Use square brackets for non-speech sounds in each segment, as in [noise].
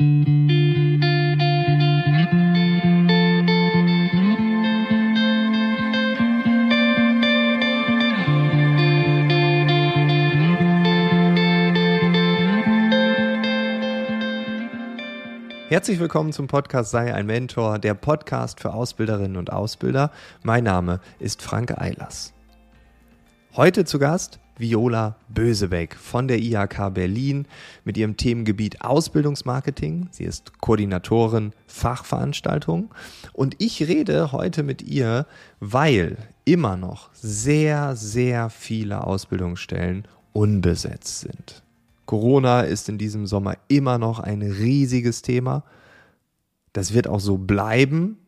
Herzlich willkommen zum Podcast Sei ein Mentor, der Podcast für Ausbilderinnen und Ausbilder. Mein Name ist Frank Eilers. Heute zu Gast Viola Bösebeck von der IHK Berlin mit ihrem Themengebiet Ausbildungsmarketing. Sie ist Koordinatorin Fachveranstaltungen und ich rede heute mit ihr, weil immer noch sehr, sehr viele Ausbildungsstellen unbesetzt sind. Corona ist in diesem Sommer immer noch ein riesiges Thema. Das wird auch so bleiben.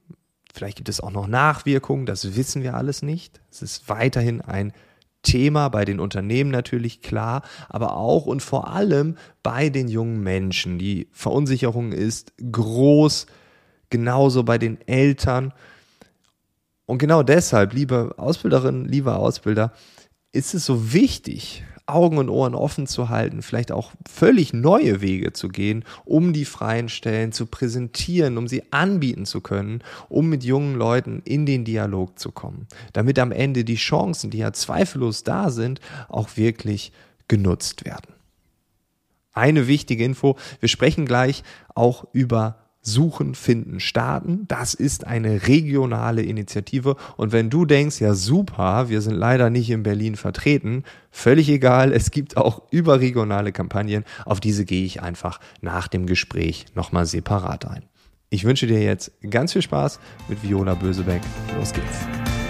Vielleicht gibt es auch noch Nachwirkungen, das wissen wir alles nicht. Es ist weiterhin ein Thema bei den Unternehmen natürlich klar, aber auch und vor allem bei den jungen Menschen. Die Verunsicherung ist groß, genauso bei den Eltern. Und genau deshalb, liebe Ausbilderinnen, lieber Ausbilder, ist es so wichtig, Augen und Ohren offen zu halten, vielleicht auch völlig neue Wege zu gehen, um die freien Stellen zu präsentieren, um sie anbieten zu können, um mit jungen Leuten in den Dialog zu kommen, damit am Ende die Chancen, die ja zweifellos da sind, auch wirklich genutzt werden. Eine wichtige Info, wir sprechen gleich auch über Suchen, Finden, Starten. Das ist eine regionale Initiative. Und wenn du denkst, ja super, wir sind leider nicht in Berlin vertreten, völlig egal, es gibt auch überregionale Kampagnen. Auf diese gehe ich einfach nach dem Gespräch nochmal separat ein. Ich wünsche dir jetzt ganz viel Spaß mit Viola Bösebeck. Los geht's.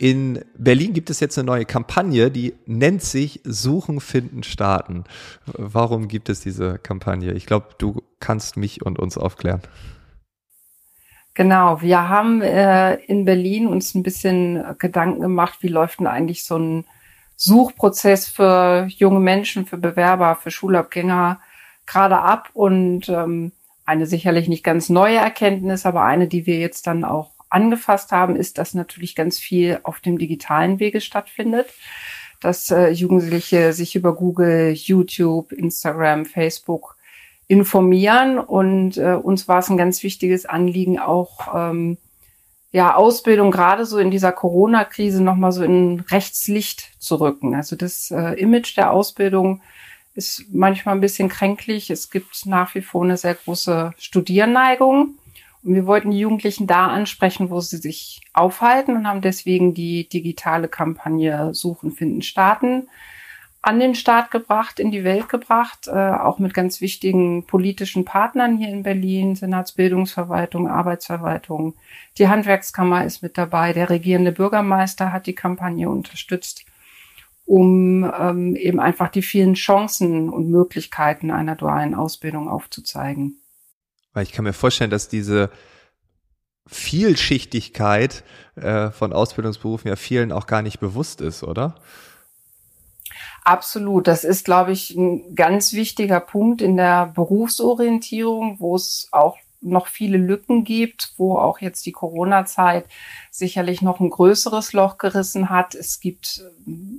In Berlin gibt es jetzt eine neue Kampagne, die nennt sich Suchen, Finden, Starten. Warum gibt es diese Kampagne? Ich glaube, du kannst mich und uns aufklären. Genau, wir haben äh, in Berlin uns ein bisschen Gedanken gemacht, wie läuft denn eigentlich so ein Suchprozess für junge Menschen, für Bewerber, für Schulabgänger gerade ab und ähm, eine sicherlich nicht ganz neue Erkenntnis, aber eine, die wir jetzt dann auch angefasst haben, ist, dass natürlich ganz viel auf dem digitalen Wege stattfindet, dass äh, Jugendliche sich über Google, YouTube, Instagram, Facebook informieren und äh, uns war es ein ganz wichtiges Anliegen auch ähm, ja Ausbildung gerade so in dieser Corona-Krise noch mal so in Rechtslicht zu rücken. Also das äh, Image der Ausbildung ist manchmal ein bisschen kränklich. Es gibt nach wie vor eine sehr große Studierneigung. Und wir wollten die Jugendlichen da ansprechen, wo sie sich aufhalten und haben deswegen die digitale Kampagne Suchen, Finden, Starten an den Start gebracht, in die Welt gebracht, äh, auch mit ganz wichtigen politischen Partnern hier in Berlin, Senatsbildungsverwaltung, Arbeitsverwaltung. Die Handwerkskammer ist mit dabei, der regierende Bürgermeister hat die Kampagne unterstützt, um ähm, eben einfach die vielen Chancen und Möglichkeiten einer dualen Ausbildung aufzuzeigen. Weil ich kann mir vorstellen, dass diese Vielschichtigkeit äh, von Ausbildungsberufen ja vielen auch gar nicht bewusst ist, oder? Absolut. Das ist, glaube ich, ein ganz wichtiger Punkt in der Berufsorientierung, wo es auch noch viele Lücken gibt, wo auch jetzt die Corona-Zeit sicherlich noch ein größeres Loch gerissen hat. Es gibt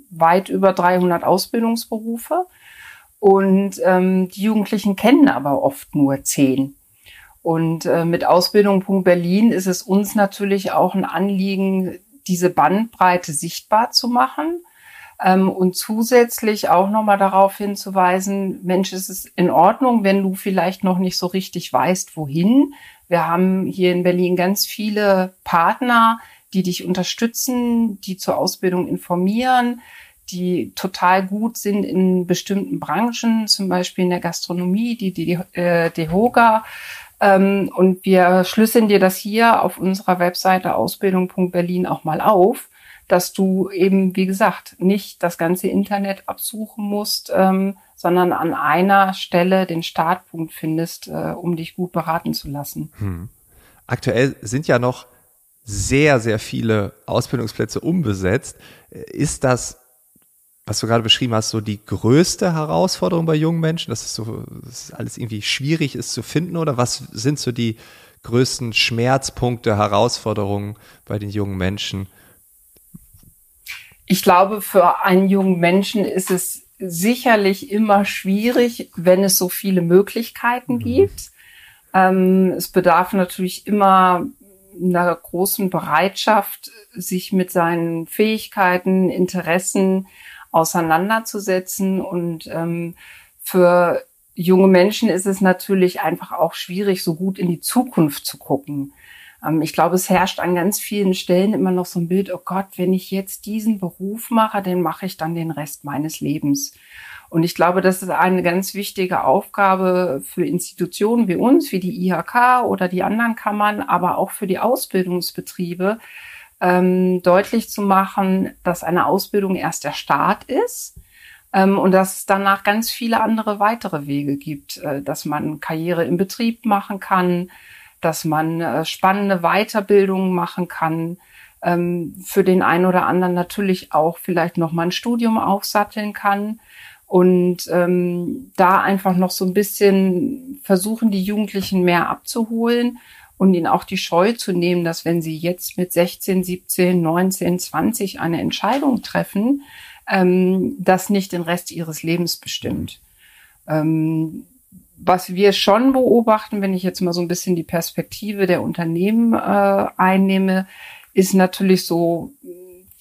weit über 300 Ausbildungsberufe und ähm, die Jugendlichen kennen aber oft nur zehn. Und äh, mit Ausbildung. Berlin ist es uns natürlich auch ein Anliegen, diese Bandbreite sichtbar zu machen ähm, und zusätzlich auch nochmal darauf hinzuweisen, Mensch, es ist in Ordnung, wenn du vielleicht noch nicht so richtig weißt, wohin. Wir haben hier in Berlin ganz viele Partner, die dich unterstützen, die zur Ausbildung informieren, die total gut sind in bestimmten Branchen, zum Beispiel in der Gastronomie, die, die, die äh, DEHOGA ähm, und wir schlüsseln dir das hier auf unserer Webseite ausbildung.berlin auch mal auf, dass du eben, wie gesagt, nicht das ganze Internet absuchen musst, ähm, sondern an einer Stelle den Startpunkt findest, äh, um dich gut beraten zu lassen. Hm. Aktuell sind ja noch sehr, sehr viele Ausbildungsplätze unbesetzt. Ist das was du gerade beschrieben hast, so die größte Herausforderung bei jungen Menschen, dass es so dass alles irgendwie schwierig ist zu finden oder was sind so die größten Schmerzpunkte, Herausforderungen bei den jungen Menschen? Ich glaube, für einen jungen Menschen ist es sicherlich immer schwierig, wenn es so viele Möglichkeiten mhm. gibt. Ähm, es bedarf natürlich immer einer großen Bereitschaft, sich mit seinen Fähigkeiten, Interessen auseinanderzusetzen. Und ähm, für junge Menschen ist es natürlich einfach auch schwierig, so gut in die Zukunft zu gucken. Ähm, ich glaube, es herrscht an ganz vielen Stellen immer noch so ein Bild, oh Gott, wenn ich jetzt diesen Beruf mache, dann mache ich dann den Rest meines Lebens. Und ich glaube, das ist eine ganz wichtige Aufgabe für Institutionen wie uns, wie die IHK oder die anderen Kammern, aber auch für die Ausbildungsbetriebe, ähm, deutlich zu machen, dass eine Ausbildung erst der Start ist ähm, und dass es danach ganz viele andere weitere Wege gibt, äh, dass man Karriere im Betrieb machen kann, dass man äh, spannende Weiterbildungen machen kann, ähm, für den einen oder anderen natürlich auch vielleicht noch mal ein Studium aufsatteln kann und ähm, da einfach noch so ein bisschen versuchen, die Jugendlichen mehr abzuholen und ihnen auch die Scheu zu nehmen, dass wenn sie jetzt mit 16, 17, 19, 20 eine Entscheidung treffen, ähm, das nicht den Rest ihres Lebens bestimmt. Ähm, was wir schon beobachten, wenn ich jetzt mal so ein bisschen die Perspektive der Unternehmen äh, einnehme, ist natürlich so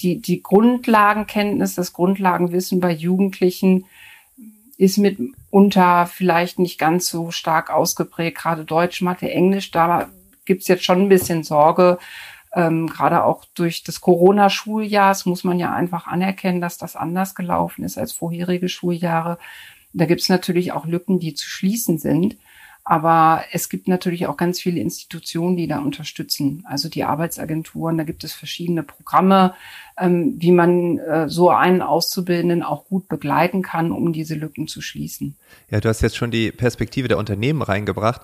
die, die Grundlagenkenntnis, das Grundlagenwissen bei Jugendlichen ist mitunter vielleicht nicht ganz so stark ausgeprägt, gerade Deutsch, Mathe, Englisch, da gibt es jetzt schon ein bisschen Sorge. Ähm, Gerade auch durch das Corona-Schuljahr muss man ja einfach anerkennen, dass das anders gelaufen ist als vorherige Schuljahre. Da gibt es natürlich auch Lücken, die zu schließen sind. Aber es gibt natürlich auch ganz viele Institutionen, die da unterstützen. Also die Arbeitsagenturen, da gibt es verschiedene Programme, ähm, wie man äh, so einen Auszubildenden auch gut begleiten kann, um diese Lücken zu schließen. Ja, du hast jetzt schon die Perspektive der Unternehmen reingebracht,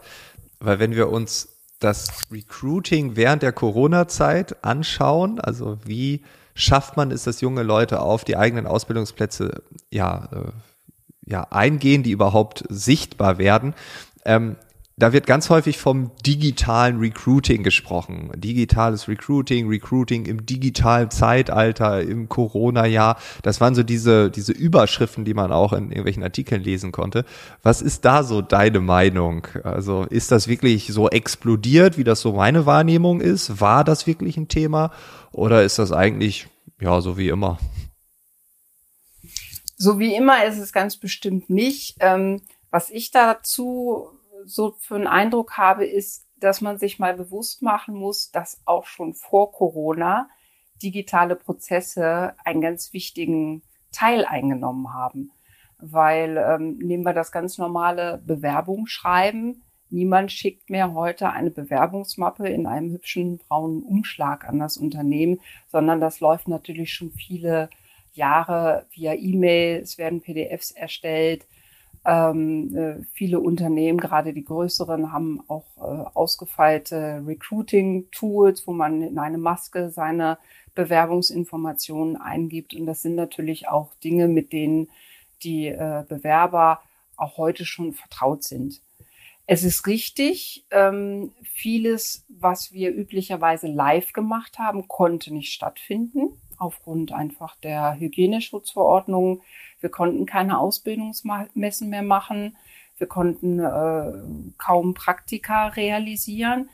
weil wenn wir uns das Recruiting während der Corona-Zeit anschauen, also wie schafft man es, dass junge Leute auf die eigenen Ausbildungsplätze ja, äh, ja eingehen, die überhaupt sichtbar werden. Ähm, da wird ganz häufig vom digitalen Recruiting gesprochen. Digitales Recruiting, Recruiting im digitalen Zeitalter, im Corona-Jahr. Das waren so diese, diese Überschriften, die man auch in irgendwelchen Artikeln lesen konnte. Was ist da so deine Meinung? Also ist das wirklich so explodiert, wie das so meine Wahrnehmung ist? War das wirklich ein Thema? Oder ist das eigentlich, ja, so wie immer? So wie immer ist es ganz bestimmt nicht. Ähm, was ich dazu so für einen Eindruck habe, ist, dass man sich mal bewusst machen muss, dass auch schon vor Corona digitale Prozesse einen ganz wichtigen Teil eingenommen haben. Weil ähm, nehmen wir das ganz normale Bewerbungsschreiben. Niemand schickt mehr heute eine Bewerbungsmappe in einem hübschen braunen Umschlag an das Unternehmen, sondern das läuft natürlich schon viele Jahre via E-Mail. Es werden PDFs erstellt. Ähm, äh, viele Unternehmen, gerade die größeren, haben auch äh, ausgefeilte Recruiting-Tools, wo man in eine Maske seine Bewerbungsinformationen eingibt. Und das sind natürlich auch Dinge, mit denen die äh, Bewerber auch heute schon vertraut sind. Es ist richtig, ähm, vieles, was wir üblicherweise live gemacht haben, konnte nicht stattfinden, aufgrund einfach der Hygieneschutzverordnung wir konnten keine Ausbildungsmessen mehr machen. Wir konnten äh, kaum Praktika realisieren.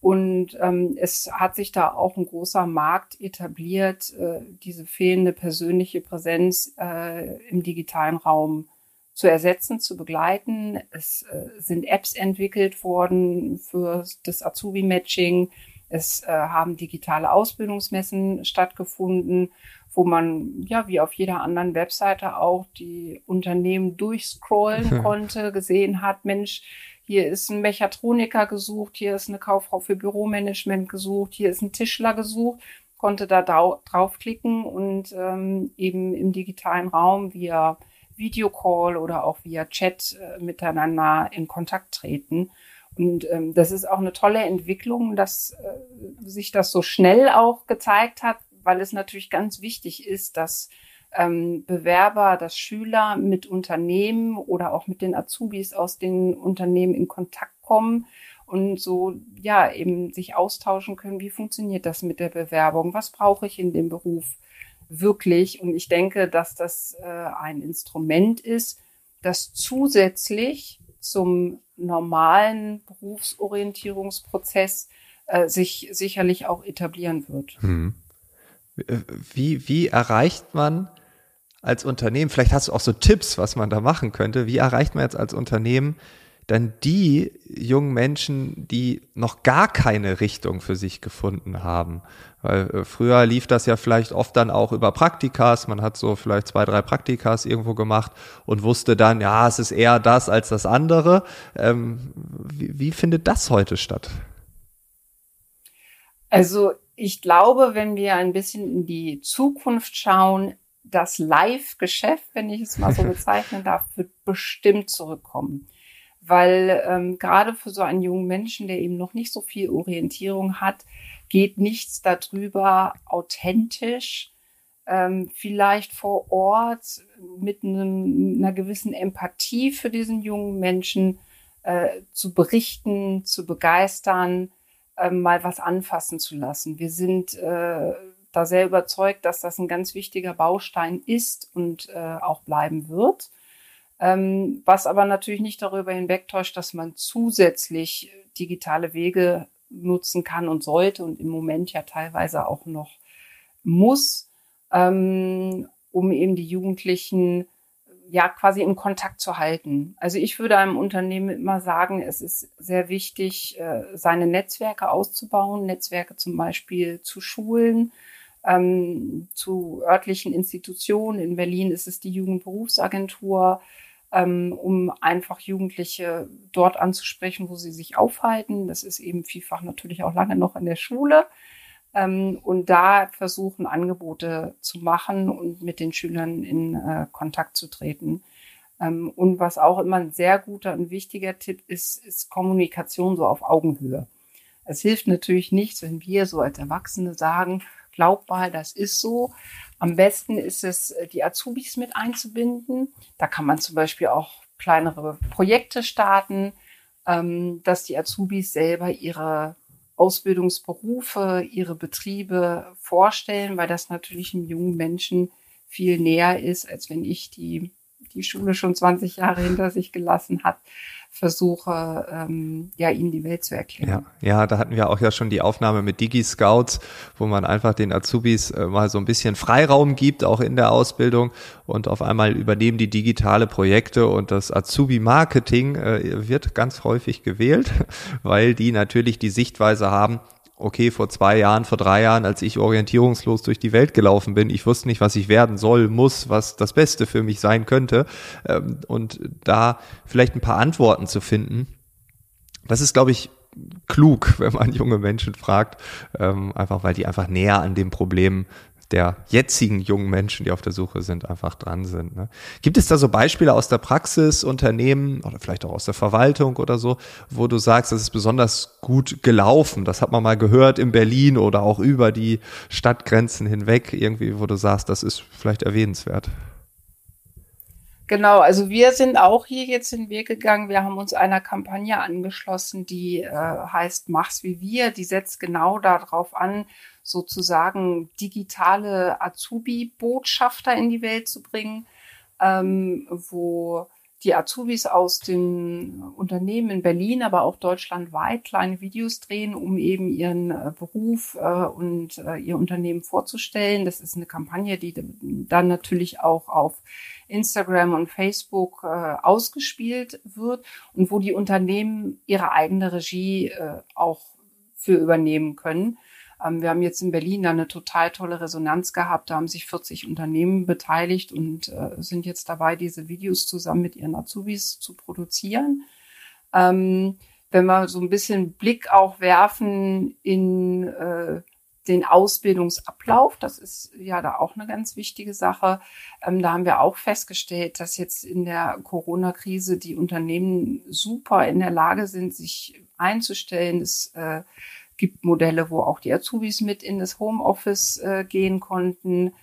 Und ähm, es hat sich da auch ein großer Markt etabliert, äh, diese fehlende persönliche Präsenz äh, im digitalen Raum zu ersetzen, zu begleiten. Es äh, sind Apps entwickelt worden für das Azubi-Matching. Es äh, haben digitale Ausbildungsmessen stattgefunden wo man ja wie auf jeder anderen Webseite auch die Unternehmen durchscrollen konnte, gesehen hat, Mensch, hier ist ein Mechatroniker gesucht, hier ist eine Kauffrau für Büromanagement gesucht, hier ist ein Tischler gesucht, konnte da draufklicken und ähm, eben im digitalen Raum via Videocall oder auch via Chat äh, miteinander in Kontakt treten. Und ähm, das ist auch eine tolle Entwicklung, dass äh, sich das so schnell auch gezeigt hat, weil es natürlich ganz wichtig ist, dass ähm, Bewerber, dass Schüler mit Unternehmen oder auch mit den Azubis aus den Unternehmen in Kontakt kommen und so ja eben sich austauschen können, wie funktioniert das mit der Bewerbung, was brauche ich in dem Beruf wirklich. Und ich denke, dass das äh, ein Instrument ist, das zusätzlich zum normalen Berufsorientierungsprozess äh, sich sicherlich auch etablieren wird. Hm. Wie, wie erreicht man als Unternehmen, vielleicht hast du auch so Tipps, was man da machen könnte, wie erreicht man jetzt als Unternehmen dann die jungen Menschen, die noch gar keine Richtung für sich gefunden haben. Weil äh, früher lief das ja vielleicht oft dann auch über Praktikas. Man hat so vielleicht zwei, drei Praktikas irgendwo gemacht und wusste dann, ja, es ist eher das als das andere. Ähm, wie, wie findet das heute statt? Also ich glaube, wenn wir ein bisschen in die Zukunft schauen, das Live-Geschäft, wenn ich es mal so [laughs] bezeichnen darf, wird bestimmt zurückkommen. Weil ähm, gerade für so einen jungen Menschen, der eben noch nicht so viel Orientierung hat, geht nichts darüber, authentisch, ähm, vielleicht vor Ort mit einem, einer gewissen Empathie für diesen jungen Menschen äh, zu berichten, zu begeistern, äh, mal was anfassen zu lassen. Wir sind äh, da sehr überzeugt, dass das ein ganz wichtiger Baustein ist und äh, auch bleiben wird. Ähm, was aber natürlich nicht darüber hinwegtäuscht, dass man zusätzlich digitale Wege nutzen kann und sollte und im Moment ja teilweise auch noch muss, ähm, um eben die Jugendlichen ja quasi im Kontakt zu halten. Also ich würde einem Unternehmen immer sagen, es ist sehr wichtig, äh, seine Netzwerke auszubauen, Netzwerke zum Beispiel zu Schulen, ähm, zu örtlichen Institutionen. In Berlin ist es die Jugendberufsagentur, ähm, um einfach Jugendliche dort anzusprechen, wo sie sich aufhalten. Das ist eben vielfach natürlich auch lange noch in der Schule. Ähm, und da versuchen, Angebote zu machen und mit den Schülern in äh, Kontakt zu treten. Ähm, und was auch immer ein sehr guter und wichtiger Tipp ist, ist Kommunikation so auf Augenhöhe. Es hilft natürlich nichts, wenn wir so als Erwachsene sagen, glaub mal, das ist so. Am besten ist es, äh, die Azubis mit einzubinden. Da kann man zum Beispiel auch kleinere Projekte starten, ähm, dass die Azubis selber ihre Ausbildungsberufe, ihre Betriebe vorstellen, weil das natürlich einem jungen Menschen viel näher ist, als wenn ich die die Schule schon 20 Jahre hinter sich gelassen hat, versuche, ähm, ja, ihnen die Welt zu erklären. Ja, ja, da hatten wir auch ja schon die Aufnahme mit Digi-Scouts, wo man einfach den Azubis äh, mal so ein bisschen Freiraum gibt, auch in der Ausbildung und auf einmal übernehmen die digitale Projekte und das Azubi-Marketing äh, wird ganz häufig gewählt, [laughs] weil die natürlich die Sichtweise haben, okay, vor zwei Jahren, vor drei Jahren, als ich orientierungslos durch die Welt gelaufen bin, ich wusste nicht, was ich werden soll, muss, was das Beste für mich sein könnte. Ähm, und da vielleicht ein paar Antworten zu finden, das ist, glaube ich, klug, [laughs] wenn man junge Menschen fragt, ähm, einfach weil die einfach näher an dem Problem der jetzigen jungen Menschen, die auf der Suche sind, einfach dran sind. Ne? Gibt es da so Beispiele aus der Praxis, Unternehmen oder vielleicht auch aus der Verwaltung oder so, wo du sagst, das ist besonders gut gelaufen? Das hat man mal gehört in Berlin oder auch über die Stadtgrenzen hinweg, irgendwie, wo du sagst, das ist vielleicht erwähnenswert. Genau, also wir sind auch hier jetzt den Weg gegangen. Wir haben uns einer Kampagne angeschlossen, die äh, heißt Mach's wie wir. Die setzt genau darauf an, sozusagen digitale Azubi-Botschafter in die Welt zu bringen, ähm, wo die Azubis aus den Unternehmen in Berlin, aber auch deutschlandweit kleine Videos drehen, um eben ihren äh, Beruf äh, und äh, ihr Unternehmen vorzustellen. Das ist eine Kampagne, die dann natürlich auch auf Instagram und Facebook ausgespielt wird und wo die Unternehmen ihre eigene Regie auch für übernehmen können. Ähm, wir haben jetzt in Berlin da eine total tolle Resonanz gehabt. Da haben sich 40 Unternehmen beteiligt und äh, sind jetzt dabei, diese Videos zusammen mit ihren Azubis zu produzieren. Ähm, wenn wir so ein bisschen Blick auch werfen in äh, den Ausbildungsablauf, das ist ja da auch eine ganz wichtige Sache. Ähm, da haben wir auch festgestellt, dass jetzt in der Corona-Krise die Unternehmen super in der Lage sind, sich einzustellen. Das äh, gibt Modelle, wo auch die Azubis mit in das Homeoffice äh, gehen konnten.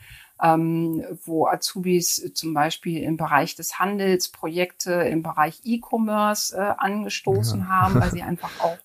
ähm, wo Azubis zum Beispiel im Bereich des Handels Projekte im Bereich E-Commerce äh, angestoßen ja. haben, weil [laughs] sie einfach auch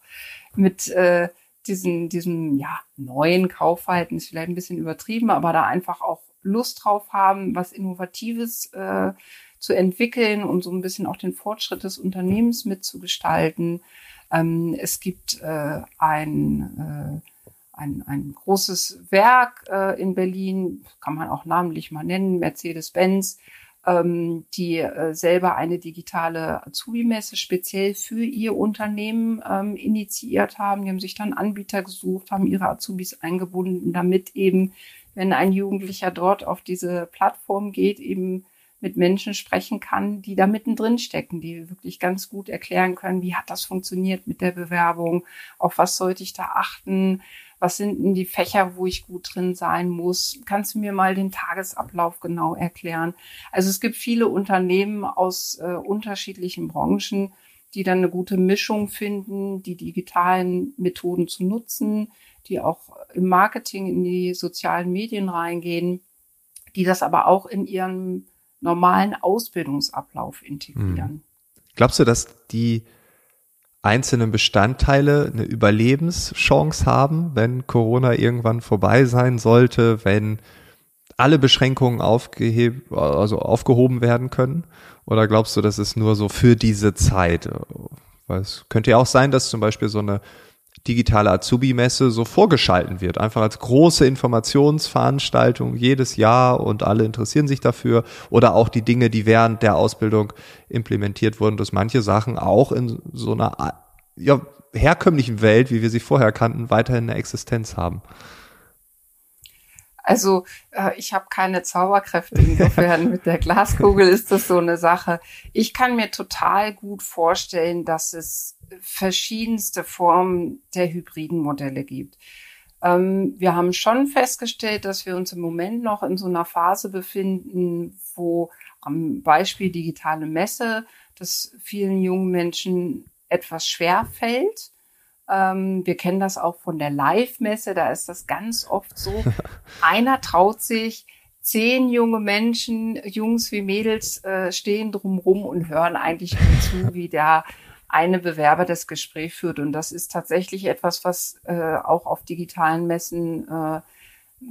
mit äh, diesen, diesem ja, neuen Kaufverhalten ist vielleicht ein bisschen übertrieben, aber da einfach auch Lust drauf haben, was Innovatives äh, zu entwickeln und so ein bisschen auch den Fortschritt des Unternehmens mitzugestalten. Ähm, es gibt äh, ein, äh, ein, ein großes Werk äh, in Berlin, kann man auch namentlich mal nennen, Mercedes-Benz, ähm, die äh, selber eine digitale Azubi-Messe speziell für ihr Unternehmen ähm, initiiert haben. Die haben sich dann Anbieter gesucht, haben ihre Azubis eingebunden, damit eben, wenn ein Jugendlicher dort auf diese Plattform geht, eben mit Menschen sprechen kann, die da mittendrin stecken, die wirklich ganz gut erklären können, wie hat das funktioniert mit der Bewerbung, auf was sollte ich da achten, was sind denn die Fächer, wo ich gut drin sein muss? Kannst du mir mal den Tagesablauf genau erklären? Also es gibt viele Unternehmen aus äh, unterschiedlichen Branchen, die dann eine gute Mischung finden, die digitalen Methoden zu nutzen, die auch im Marketing in die sozialen Medien reingehen, die das aber auch in ihrem normalen Ausbildungsablauf integrieren. Hm. Glaubst du, dass die einzelnen Bestandteile eine Überlebenschance haben, wenn Corona irgendwann vorbei sein sollte, wenn alle Beschränkungen also aufgehoben werden können? Oder glaubst du, das ist nur so für diese Zeit? Weil es könnte ja auch sein, dass zum Beispiel so eine digitale Azubi-Messe so vorgeschalten wird. Einfach als große Informationsveranstaltung jedes Jahr und alle interessieren sich dafür. Oder auch die Dinge, die während der Ausbildung implementiert wurden, dass manche Sachen auch in so einer ja, herkömmlichen Welt, wie wir sie vorher kannten, weiterhin eine Existenz haben. Also äh, ich habe keine Zauberkräfte insofern [laughs] mit der Glaskugel ist das so eine Sache. Ich kann mir total gut vorstellen, dass es verschiedenste Formen der hybriden Modelle gibt. Ähm, wir haben schon festgestellt, dass wir uns im Moment noch in so einer Phase befinden, wo am Beispiel digitale Messe, dass vielen jungen Menschen etwas schwer fällt ähm, wir kennen das auch von der Live-Messe, da ist das ganz oft so. [laughs] Einer traut sich, zehn junge Menschen, Jungs wie Mädels, äh, stehen drumrum und hören eigentlich nur zu, wie der eine Bewerber das Gespräch führt. Und das ist tatsächlich etwas, was äh, auch auf digitalen Messen äh,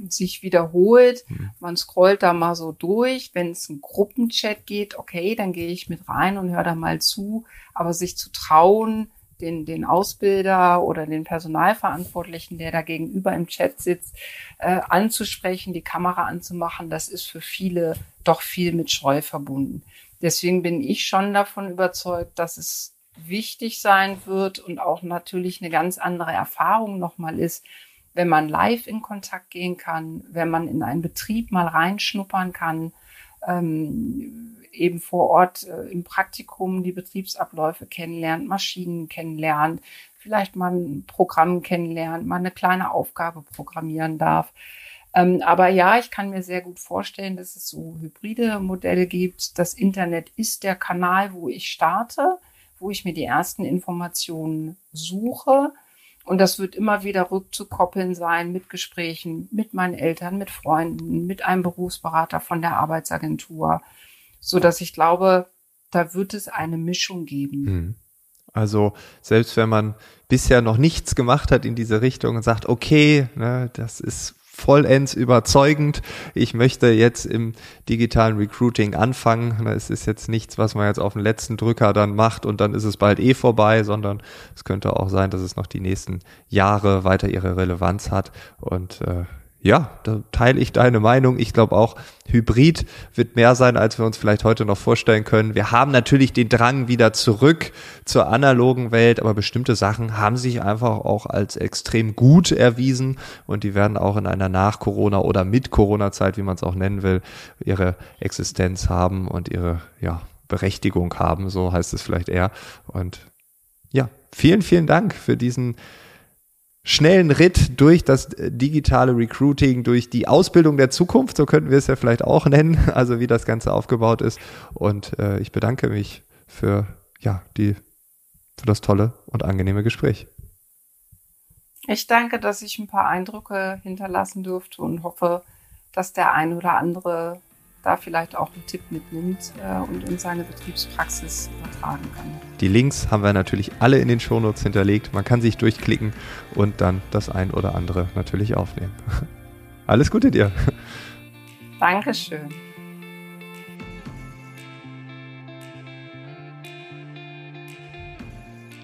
sich wiederholt. Mhm. Man scrollt da mal so durch. Wenn es ein Gruppenchat geht, okay, dann gehe ich mit rein und höre da mal zu. Aber sich zu trauen, den, den Ausbilder oder den Personalverantwortlichen, der da gegenüber im Chat sitzt, äh, anzusprechen, die Kamera anzumachen, das ist für viele doch viel mit Scheu verbunden. Deswegen bin ich schon davon überzeugt, dass es wichtig sein wird und auch natürlich eine ganz andere Erfahrung nochmal ist, wenn man live in Kontakt gehen kann, wenn man in einen Betrieb mal reinschnuppern kann, ähm, eben vor Ort äh, im Praktikum die Betriebsabläufe kennenlernt, Maschinen kennenlernt, vielleicht mal ein Programm kennenlernt, mal eine kleine Aufgabe programmieren darf. Ähm, aber ja, ich kann mir sehr gut vorstellen, dass es so hybride Modelle gibt. Das Internet ist der Kanal, wo ich starte, wo ich mir die ersten Informationen suche. Und das wird immer wieder rückzukoppeln sein mit Gesprächen mit meinen Eltern, mit Freunden, mit einem Berufsberater von der Arbeitsagentur, so dass ich glaube, da wird es eine Mischung geben. Hm. Also selbst wenn man bisher noch nichts gemacht hat in diese Richtung und sagt, okay, ne, das ist vollends überzeugend. Ich möchte jetzt im digitalen Recruiting anfangen. Das ist jetzt nichts, was man jetzt auf den letzten Drücker dann macht und dann ist es bald eh vorbei, sondern es könnte auch sein, dass es noch die nächsten Jahre weiter ihre Relevanz hat. Und äh, ja, da teile ich deine Meinung. Ich glaube auch, Hybrid wird mehr sein, als wir uns vielleicht heute noch vorstellen können. Wir haben natürlich den Drang wieder zurück zur analogen Welt, aber bestimmte Sachen haben sich einfach auch als extrem gut erwiesen und die werden auch in einer Nach-Corona- oder Mit-Corona-Zeit, wie man es auch nennen will, ihre Existenz haben und ihre ja, Berechtigung haben, so heißt es vielleicht eher. Und ja, vielen, vielen Dank für diesen schnellen Ritt durch das digitale Recruiting, durch die Ausbildung der Zukunft, so könnten wir es ja vielleicht auch nennen, [laughs] also wie das Ganze aufgebaut ist. Und äh, ich bedanke mich für ja die für das tolle und angenehme Gespräch. Ich danke, dass ich ein paar Eindrücke hinterlassen durfte und hoffe, dass der eine oder andere da vielleicht auch einen Tipp mitnimmt äh, und in seine Betriebspraxis übertragen kann. Die Links haben wir natürlich alle in den Shownotes hinterlegt. Man kann sich durchklicken und dann das ein oder andere natürlich aufnehmen. [laughs] Alles Gute dir. Dankeschön.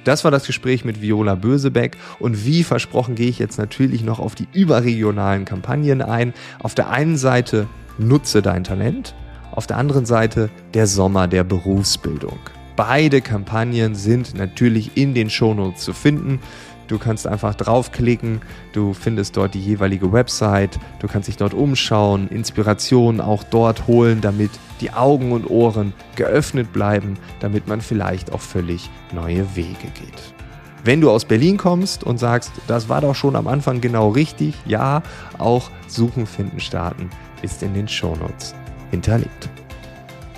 Das war das Gespräch mit Viola Bösebeck und wie versprochen gehe ich jetzt natürlich noch auf die überregionalen Kampagnen ein. Auf der einen Seite nutze dein Talent, auf der anderen Seite der Sommer der Berufsbildung. Beide Kampagnen sind natürlich in den Shownotes zu finden. Du kannst einfach draufklicken, du findest dort die jeweilige Website, du kannst dich dort umschauen, Inspirationen auch dort holen, damit die Augen und Ohren geöffnet bleiben, damit man vielleicht auch völlig neue Wege geht. Wenn du aus Berlin kommst und sagst, das war doch schon am Anfang genau richtig, ja, auch Suchen, Finden, Starten ist in den Shownotes hinterlegt.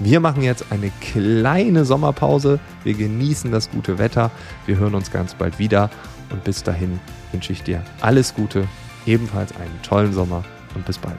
Wir machen jetzt eine kleine Sommerpause. Wir genießen das gute Wetter. Wir hören uns ganz bald wieder. Und bis dahin wünsche ich dir alles Gute, ebenfalls einen tollen Sommer und bis bald.